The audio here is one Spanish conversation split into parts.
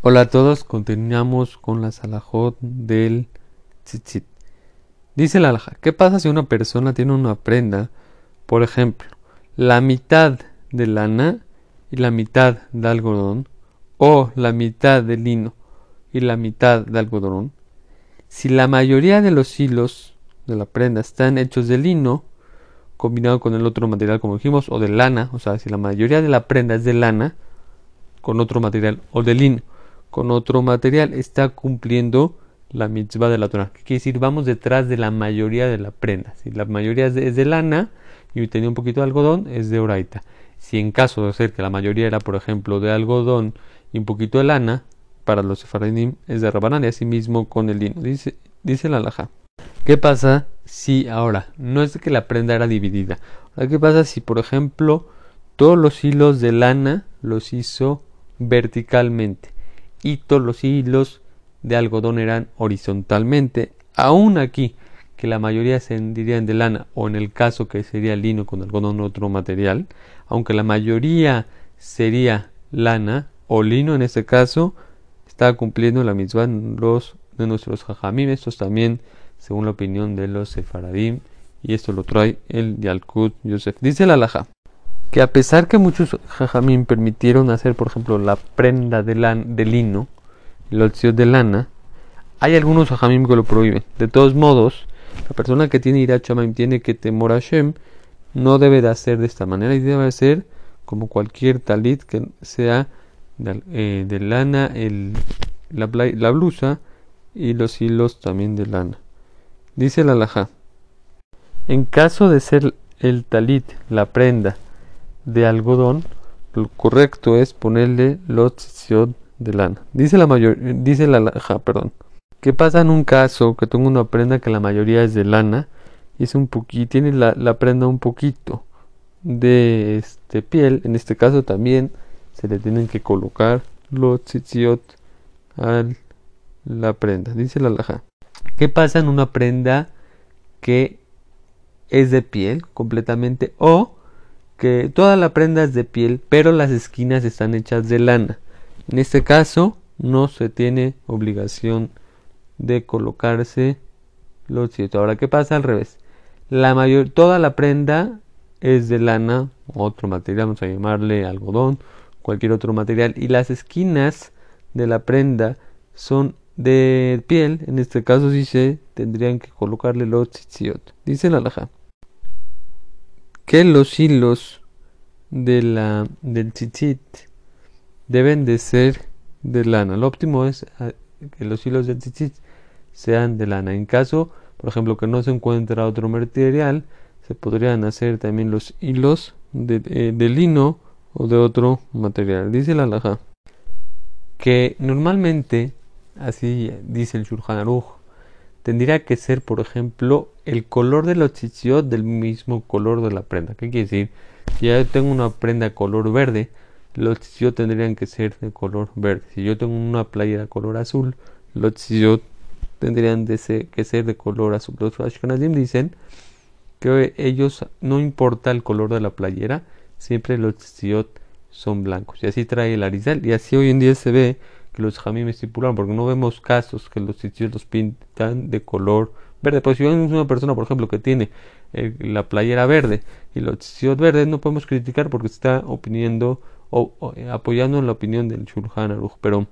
Hola a todos, continuamos con la salahot del tzitzit. Dice la alhaja, ¿qué pasa si una persona tiene una prenda, por ejemplo, la mitad de lana y la mitad de algodón, o la mitad de lino y la mitad de algodón? Si la mayoría de los hilos de la prenda están hechos de lino, combinado con el otro material como dijimos, o de lana, o sea, si la mayoría de la prenda es de lana, con otro material, o de lino, con otro material, está cumpliendo la mitzvah de la Torah. ¿Qué quiere decir? Vamos detrás de la mayoría de la prenda. Si la mayoría es de, lana y tenía un poquito de algodón, es de oraita. Si en caso de ser que la mayoría era, por ejemplo, de algodón y un poquito de lana, para los sefaradim es de rabanán y así mismo con el lino. Dice, dice la alhaja. ¿Qué pasa si ahora no es que la prenda era dividida? Ahora, ¿qué pasa si, por ejemplo, todos los hilos de lana los hizo verticalmente? Y todos los hilos de algodón eran horizontalmente. Aún aquí, que la mayoría se dirían de lana, o en el caso que sería lino con algodón otro material, aunque la mayoría sería lana o lino en este caso, está cumpliendo la misma los de nuestros jajamim. Estos también, según la opinión de los sefaradim, y esto lo trae el Yalkut Yosef. Dice la laja que a pesar que muchos jajamín permitieron hacer, por ejemplo, la prenda de, de lino, el opción de lana, hay algunos jajamim que lo prohíben. De todos modos, la persona que tiene ira tiene que temor a Hashem, no debe de hacer de esta manera y debe hacer como cualquier talit que sea de, eh, lana, el, la, blusa y los hilos también de lana. Dice la laja. En caso de ser el talit, la prenda, de algodón, lo correcto es ponerle los tzitzit de lana. Dice la mayor, dice la ja, perdón. ¿Qué pasa en un caso que tengo una prenda que la mayoría es de lana y es un poquito, tiene la, la, prenda un poquito de este piel? En este caso también se le tienen que colocar los tzitziot a la prenda. Dice la laja. ¿Qué pasa en una prenda que es de piel completamente o que toda la prenda es de piel, pero las esquinas están hechas de lana. En este caso, no se tiene obligación de colocarse los cierto. Ahora, ¿qué pasa al revés? Toda la prenda es de lana, otro material, vamos a llamarle algodón, cualquier otro material, y las esquinas de la prenda son de piel, en este caso sí se tendrían que colocarle los tzitziot. Dice la laja que los hilos de la, del tzitzit deben de ser de lana. Lo óptimo es ah, que los hilos del tzitzit sean de lana. En caso, por ejemplo, que no se encuentra otro material, se podrían hacer también los hilos de, eh, lino o de otro material. Dice la laja que normalmente, así dice el Shulchan tendría que ser, por ejemplo, el color de los tzitziot del mismo color de la prenda. ¿Qué quiere decir? Si yo tengo una prenda color verde, los tzitziot tendrían que ser de color verde. Si yo tengo una playera color azul, los tzitziot tendrían que ser de color azul. Los Ashkenazim dicen que ellos no importa el color de la playera, siempre los tzitziot son blancos. Y así trae el Arizal. Y así hoy en día se ve los jamim estipulan, porque no vemos casos que los sitios pintan de color verde. Pues si vemos una persona, por ejemplo, que tiene eh, la playera verde y los sitios verdes, no podemos criticar porque está opiniendo o, eh, apoyando la opinión del Shulchan Aruch. Pero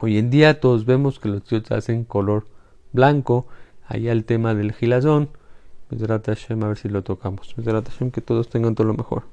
hoy en día todos vemos que los sitios hacen color blanco. Allá el tema del gilazón. a ver si lo tocamos. que todos tengan todo lo mejor.